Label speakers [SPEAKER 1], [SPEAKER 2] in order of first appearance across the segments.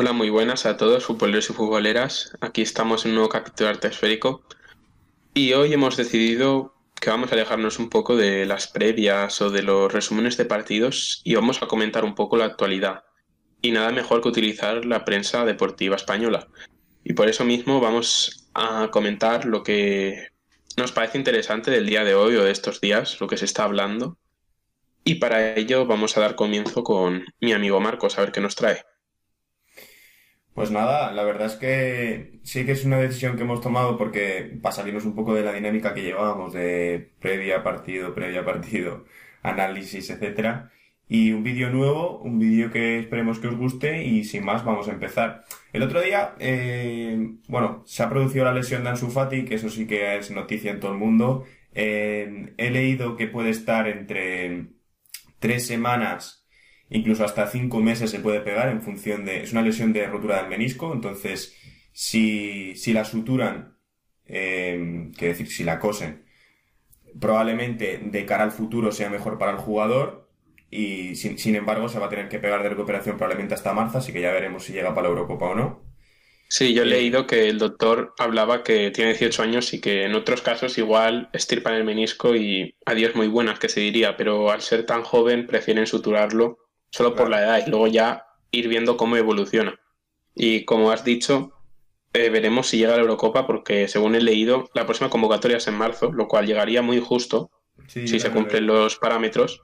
[SPEAKER 1] Hola, muy buenas a todos, futboleros y futboleras. Aquí estamos en un nuevo capítulo de Arte Esférico. Y hoy hemos decidido que vamos a alejarnos un poco de las previas o de los resúmenes de partidos y vamos a comentar un poco la actualidad. Y nada mejor que utilizar la prensa deportiva española. Y por eso mismo vamos a comentar lo que nos parece interesante del día de hoy o de estos días, lo que se está hablando. Y para ello vamos a dar comienzo con mi amigo Marcos, a ver qué nos trae.
[SPEAKER 2] Pues nada, la verdad es que sí que es una decisión que hemos tomado porque para salirnos un poco de la dinámica que llevábamos de previa partido, previa partido, análisis, etcétera. Y un vídeo nuevo, un vídeo que esperemos que os guste y sin más vamos a empezar. El otro día, eh, bueno, se ha producido la lesión de Ansu Fati, que eso sí que es noticia en todo el mundo. Eh, he leído que puede estar entre tres semanas incluso hasta cinco meses se puede pegar en función de, es una lesión de rotura del menisco, entonces si, si la suturan, eh, decir, si la cosen, probablemente de cara al futuro sea mejor para el jugador y sin, sin embargo se va a tener que pegar de recuperación probablemente hasta marzo, así que ya veremos si llega para la Eurocopa o no.
[SPEAKER 1] Sí, yo he eh, leído que el doctor hablaba que tiene 18 años y que en otros casos igual estirpan el menisco y adiós muy buenas que se diría, pero al ser tan joven prefieren suturarlo solo por la edad y luego ya ir viendo cómo evoluciona. Y como has dicho, eh, veremos si llega a la Eurocopa porque según he leído, la próxima convocatoria es en marzo, lo cual llegaría muy justo si se cumplen los parámetros.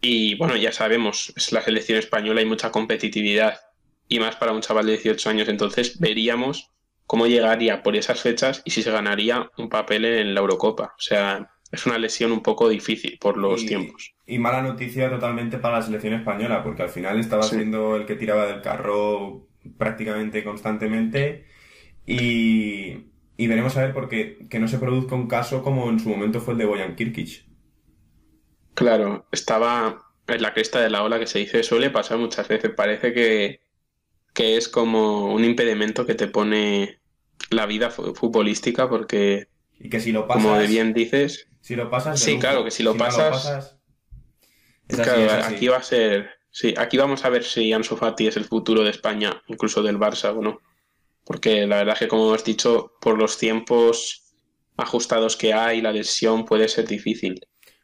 [SPEAKER 1] Y bueno, ya sabemos, es la selección española, hay mucha competitividad y más para un chaval de 18 años, entonces veríamos cómo llegaría por esas fechas y si se ganaría un papel en la Eurocopa. O sea, es una lesión un poco difícil por los tiempos.
[SPEAKER 2] Y mala noticia totalmente para la selección española, porque al final estaba siendo el que tiraba del carro prácticamente constantemente. Y, y veremos a ver por qué que no se produzca un caso como en su momento fue el de Boyan Kirkic.
[SPEAKER 1] Claro, estaba en la cresta de la ola que se dice, suele pasar muchas veces. Parece que, que es como un impedimento que te pone la vida futbolística, porque
[SPEAKER 2] y que si lo pasas.
[SPEAKER 1] Como de bien dices.
[SPEAKER 2] Si lo pasas.
[SPEAKER 1] Sí, claro, que si lo pasas. claro, aquí va a ser. Sí, aquí vamos a ver si Ansu Fati es el futuro de España, incluso del Barça o no. Porque la verdad es que, como hemos dicho, por los tiempos ajustados que hay, la lesión puede ser difícil.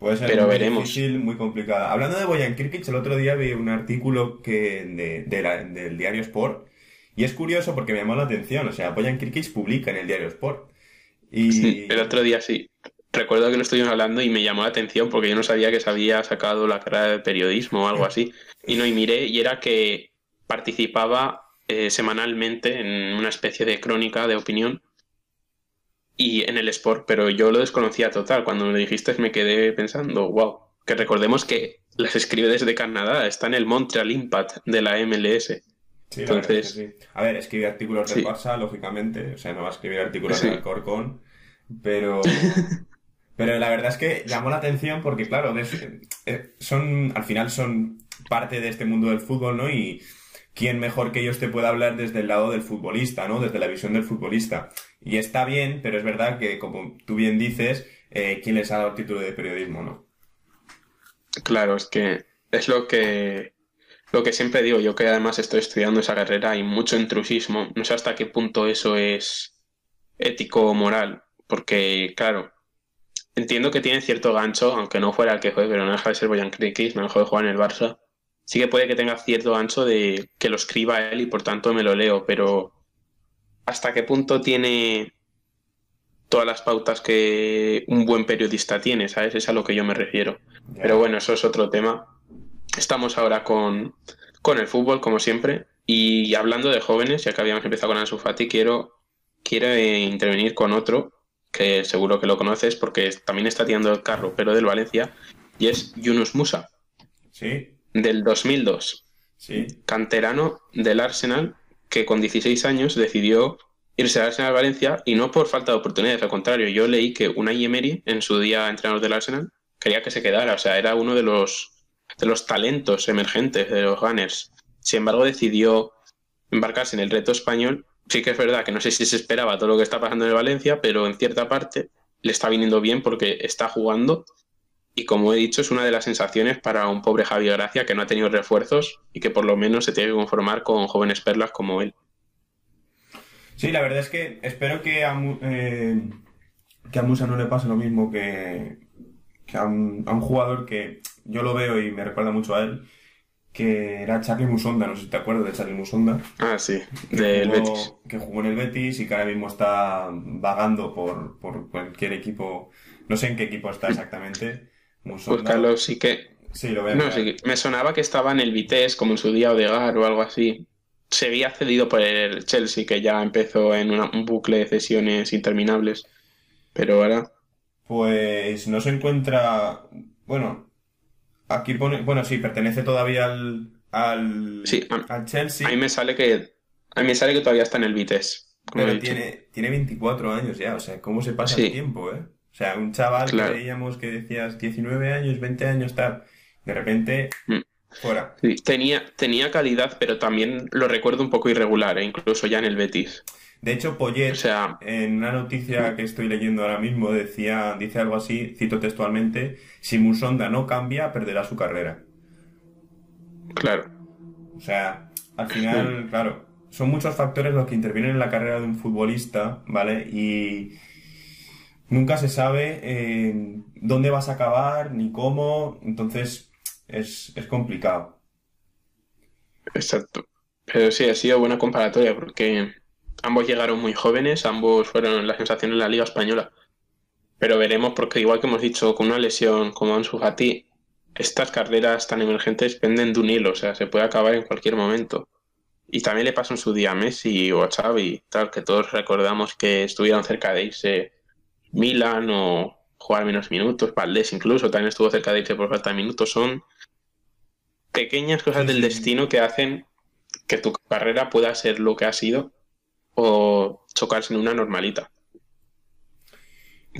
[SPEAKER 2] Puede ser
[SPEAKER 1] pero
[SPEAKER 2] muy
[SPEAKER 1] veremos.
[SPEAKER 2] difícil, muy complicada. Hablando de Boyan Kirkic, el otro día vi un artículo que de, del diario Sport y es curioso porque me llamó la atención. O sea, Boyan Kirkic publica en el diario Sport
[SPEAKER 1] y... el otro día sí. Recuerdo que lo estuvimos hablando y me llamó la atención porque yo no sabía que se había sacado la carrera de periodismo o algo así. Y no, y miré y era que participaba eh, semanalmente en una especie de crónica de opinión y en el sport, pero yo lo desconocía total. Cuando me lo dijiste me quedé pensando, wow, que recordemos que las escribe desde Canadá, está en el Montreal Impact de la MLS.
[SPEAKER 2] Sí, Entonces, A ver, escribe artículos de Barça, lógicamente, o sea, no va a escribir artículos de Alcorcón, pero... pero la verdad es que llamó la atención porque, claro, eh, son, al final son parte de este mundo del fútbol, ¿no? Y quién mejor que ellos te pueda hablar desde el lado del futbolista, ¿no? Desde la visión del futbolista. Y está bien, pero es verdad que, como tú bien dices, eh, ¿quién les ha dado el título de periodismo, no?
[SPEAKER 1] Claro, es que es lo que lo que siempre digo, yo que además estoy estudiando esa carrera, hay mucho intrusismo. No sé hasta qué punto eso es ético o moral, porque, claro, entiendo que tiene cierto gancho, aunque no fuera el que juegue, pero no deja de ser Boyan Krikis, no deja de jugar en el Barça. Sí que puede que tenga cierto gancho de que lo escriba él y por tanto me lo leo, pero ¿hasta qué punto tiene todas las pautas que un buen periodista tiene? ¿Sabes? Es a lo que yo me refiero. Pero bueno, eso es otro tema. Estamos ahora con, el fútbol, como siempre. Y hablando de jóvenes, ya que habíamos empezado con Ansu Fati, quiero, quiero eh, intervenir con otro, que seguro que lo conoces porque también está tirando el carro, pero del Valencia, y es Yunus Musa.
[SPEAKER 2] Sí.
[SPEAKER 1] Del 2002.
[SPEAKER 2] Sí.
[SPEAKER 1] Canterano del Arsenal, que con 16 años decidió irse al Arsenal Valencia y no por falta de oportunidades, al contrario, yo leí que Unai Emery, en su día entrenador del Arsenal, quería que se quedara, o sea, era uno de los de los talentos emergentes de los Gunners. Sin embargo, decidió embarcarse en el reto español. Sí que es verdad que no sé si se esperaba todo lo que está pasando en Valencia, pero en cierta parte le está viniendo bien porque está jugando y como he dicho, es una de las sensaciones para un pobre Javier Gracia que no ha tenido refuerzos y que por lo menos se tiene que conformar con jóvenes perlas como él.
[SPEAKER 2] Sí, la verdad es que espero que a, eh, que a Musa no le pase lo mismo que, a, un, jugador que yo lo veo y me recuerda mucho a él, que era Charlie Musonda, no sé si te acuerdas de Charlie Musonda.
[SPEAKER 1] Ah, sí, del Betis.
[SPEAKER 2] Que jugó en el Betis y que ahora mismo está vagando por, por cualquier equipo, no sé en qué equipo está exactamente,
[SPEAKER 1] Buscarlo sí que.
[SPEAKER 2] Sí, lo veo.
[SPEAKER 1] No, sí, me sonaba que estaba en el Vitesse, como en su día Odegar o algo así. Se había cedido por el Chelsea, que ya empezó en un bucle de cesiones interminables. Pero ahora.
[SPEAKER 2] Pues no se encuentra. Bueno, aquí pone. Bueno, sí, pertenece todavía al. Al,
[SPEAKER 1] sí,
[SPEAKER 2] al Chelsea.
[SPEAKER 1] A mí me sale que. A mí me sale que todavía está en el Vitesse.
[SPEAKER 2] Pero tiene, tiene 24 años ya, o sea, ¿cómo se pasa el tiempo, eh? O sea, un chaval que veíamos que decías 19 años, 20 años, tal, de repente, mm. fuera.
[SPEAKER 1] tenía, tenía calidad, pero también lo recuerdo un poco irregular, ¿eh? incluso ya en el Betis.
[SPEAKER 2] De hecho, Poyet, en una noticia que estoy leyendo ahora mismo, decía, dice algo así, cito textualmente, si Musonda no cambia, perderá su carrera.
[SPEAKER 1] Claro.
[SPEAKER 2] O sea, al final, claro, son muchos factores los que intervienen en la carrera de un futbolista, ¿vale? Y, nunca se sabe eh, dónde vas a acabar ni cómo, entonces es, complicado.
[SPEAKER 1] Exacto. Pero sí, ha sido buena comparatoria porque ambos llegaron muy jóvenes, ambos fueron la sensación en la Liga Española. Pero veremos porque igual que hemos dicho, con una lesión como Ansu Fati, estas carreras tan emergentes penden de un hilo, o sea, se puede acabar en cualquier momento. Y también le pasó en su día a Messi o a Xavi, tal, que todos recordamos que estuvieron cerca de irse Milan o jugar menos minutos, Valdés incluso también estuvo cerca de irse por falta de minutos, son pequeñas cosas del destino que hacen que tu carrera pueda ser lo que ha sido o chocarse en una normalita.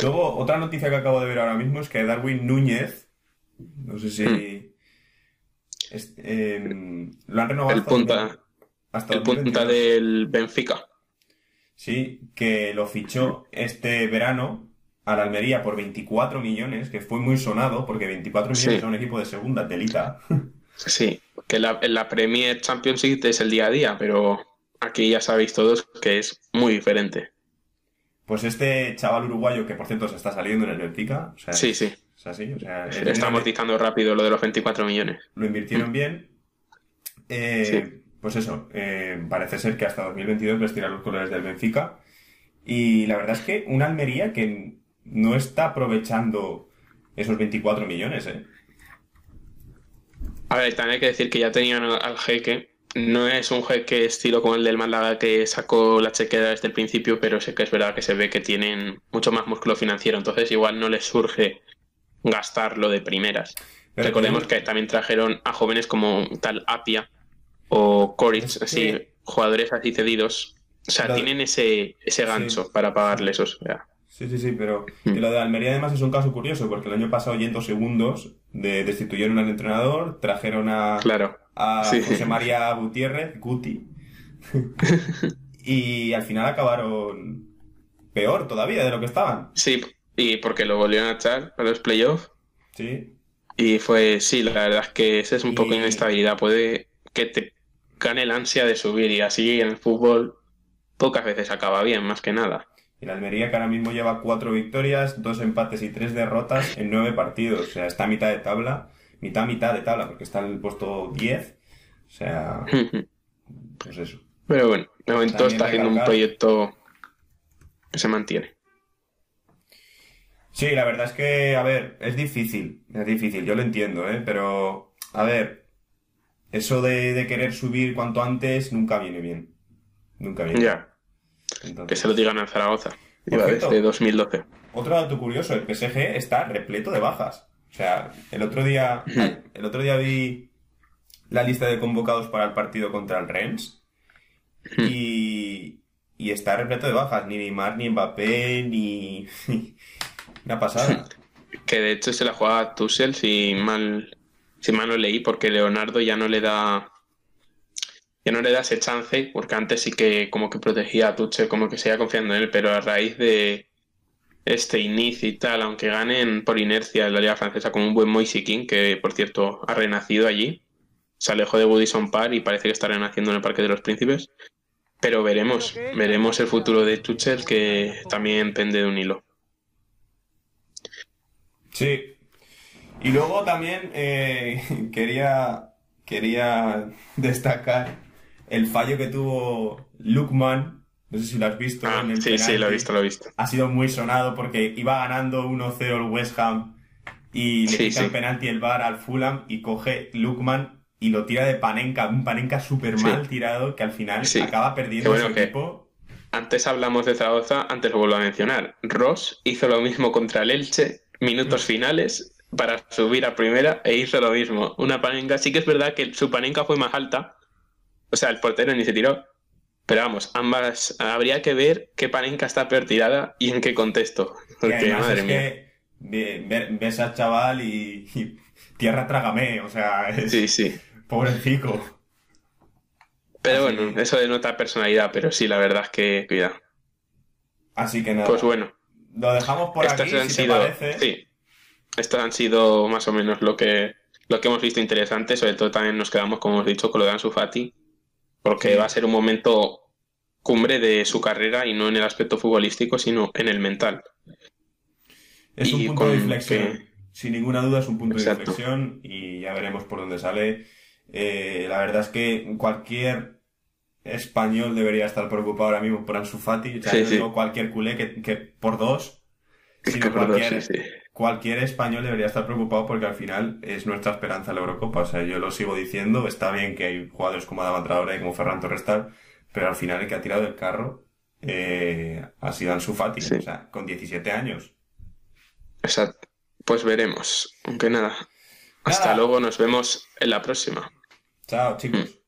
[SPEAKER 2] Luego, otra noticia que acabo de ver ahora mismo es que Darwin Núñez, no sé si hmm. em, lo han renovado
[SPEAKER 1] el punta, hasta el punta del Benfica.
[SPEAKER 2] Sí, que lo fichó este verano a la Almería por 24 millones, que fue muy sonado, porque 24 millones a un equipo de segunda telita.
[SPEAKER 1] Sí, que la, en la Premier Championship es el día a día, pero aquí ya sabéis todos que es muy diferente.
[SPEAKER 2] Pues este chaval uruguayo, que por cierto se está saliendo en el Benfica, o sea,
[SPEAKER 1] sí, sí.
[SPEAKER 2] Es así, o sea,
[SPEAKER 1] está amortizando rápido lo de los 24 millones.
[SPEAKER 2] Lo invirtieron bien. Eh, pues eso, eh, parece ser que hasta 2022 vestirá los colores del Benfica. Y la verdad es que una Almería que no está aprovechando esos 24 millones, ¿eh?
[SPEAKER 1] A ver, también hay que decir que ya tenían al jeque. No es un jeque estilo como el del Málaga que sacó la chequera desde el principio, pero sé que es verdad que se ve que tienen mucho más músculo financiero. Entonces igual no les surge gastarlo de primeras. Recordemos que también trajeron a jóvenes como tal Apia, o Coric, así, jugadores así cedidos. O sea, tienen ese, ese gancho para pagarles eso.
[SPEAKER 2] Sí, sí, sí, pero mm. lo de Almería además es un caso curioso, porque el año pasado, yendo segundos, de, destituyeron al entrenador, trajeron a,
[SPEAKER 1] claro.
[SPEAKER 2] A José María Gutiérrez, Guti, y al final acabaron peor todavía de lo que estaban.
[SPEAKER 1] Sí, y porque lo volvieron a echar para los playoffs.
[SPEAKER 2] Sí.
[SPEAKER 1] Y fue, sí, la verdad es que ese es un poco inestabilidad. Puede que te gane el ansia de subir y así en el fútbol pocas veces acaba bien, más que nada.
[SPEAKER 2] Y la Almería que ahora mismo lleva cuatro victorias, dos empates y tres derrotas en nueve partidos. O sea, está a mitad de tabla, mitad, mitad de tabla, porque está en el puesto 10. O sea, pues eso.
[SPEAKER 1] Pero bueno, de momento está haciendo un proyecto que se mantiene.
[SPEAKER 2] Sí, la verdad es que, a ver, es difícil, es difícil, yo lo entiendo, ¿eh? Pero, a ver, eso de, querer subir cuanto antes nunca viene bien. Nunca viene.
[SPEAKER 1] Ya. Que se lo digan a Zaragoza. Iba desde 2012.
[SPEAKER 2] Otro dato curioso, el PSG está repleto de bajas. O sea, el otro día, el otro día vi la lista de convocados para el partido contra el Rennes y, y está repleto de bajas. Ni Neymar, ni Mbappé, ni... Una pasada.
[SPEAKER 1] Que de hecho se la juega Tussel si mal si mal lo leí, porque Leonardo ya no le da ya no le da ese chance, porque antes sí que como que protegía a Tuchel, como que seguía confiando en él, pero a raíz de este inicio y tal, aunque ganen por inercia en la Liga Francesa con un buen Moise King, que por cierto ha renacido allí. Se alejó de Woodison Park y parece que está renaciendo en el Parque de los Príncipes. Pero veremos, veremos el futuro de Tuchel que también pende de un hilo.
[SPEAKER 2] Sí. Y luego también eh, quería, quería destacar el fallo que tuvo Lukman. No sé si lo has visto.
[SPEAKER 1] Ah,
[SPEAKER 2] en el
[SPEAKER 1] sí, sí, lo he visto, lo he visto.
[SPEAKER 2] Ha sido muy sonado porque iba ganando 1-0 el West Ham y le
[SPEAKER 1] Sí,
[SPEAKER 2] quita el
[SPEAKER 1] sí.
[SPEAKER 2] penalti el VAR al Fulham y coge Lukman y lo tira de Panenka, un Panenka súper mal
[SPEAKER 1] Sí.
[SPEAKER 2] tirado que al final acaba perdiendo
[SPEAKER 1] bueno
[SPEAKER 2] su
[SPEAKER 1] que-
[SPEAKER 2] equipo.
[SPEAKER 1] Antes hablamos de Zaragoza, antes lo vuelvo a mencionar. Ross hizo lo mismo contra el Elche, minutos finales, para subir a primera e hizo lo mismo. Una panenca, sí que es verdad que su panenca fue más alta, o sea, el portero ni se tiró. Pero vamos, ambas, habría que ver qué panenca está peor tirada y en qué contexto. Porque,
[SPEAKER 2] además
[SPEAKER 1] madre
[SPEAKER 2] es que ve- ve- ves al chaval y, y tierra trágame, o sea, es
[SPEAKER 1] Sí, sí.
[SPEAKER 2] pobrecico.
[SPEAKER 1] Pero
[SPEAKER 2] Así-
[SPEAKER 1] bueno, eso denota personalidad, pero sí, la verdad es que cuidado.
[SPEAKER 2] Así que nada,
[SPEAKER 1] Pues bueno,
[SPEAKER 2] lo dejamos por
[SPEAKER 1] estas
[SPEAKER 2] aquí,
[SPEAKER 1] han
[SPEAKER 2] si te
[SPEAKER 1] sido,
[SPEAKER 2] parece.
[SPEAKER 1] sí, estas han sido más o menos lo que, lo que hemos visto interesante, sobre todo también nos quedamos, como hemos dicho, con lo de Ansu Fati, porque
[SPEAKER 2] Sí.
[SPEAKER 1] va a ser un momento cumbre de su carrera y no en el aspecto futbolístico, sino en el mental.
[SPEAKER 2] Es un punto de inflexión.
[SPEAKER 1] que-
[SPEAKER 2] Sin ninguna duda es un punto
[SPEAKER 1] Exacto.
[SPEAKER 2] de inflexión y ya veremos por dónde sale. Eh, la verdad es que cualquier español debería estar preocupado ahora mismo por Ansu Fati. O sea,
[SPEAKER 1] Sí,
[SPEAKER 2] no
[SPEAKER 1] sí.
[SPEAKER 2] cualquier culé que, que por dos, sino cualquier,
[SPEAKER 1] sí, sí.
[SPEAKER 2] cualquier español debería estar preocupado porque al final es nuestra esperanza la Eurocopa. O sea, yo lo sigo diciendo. Está bien que hay jugadores como Adama Traoré y como Ferran Torres tal, pero al final el que ha tirado el carro eh, ha sido Ansu Fati.
[SPEAKER 1] Sí.
[SPEAKER 2] O sea, con 17 años.
[SPEAKER 1] Exacto. Pues veremos. Aunque nada. Hasta
[SPEAKER 2] Nada.
[SPEAKER 1] luego, nos vemos en la próxima.
[SPEAKER 2] Chao, chicos.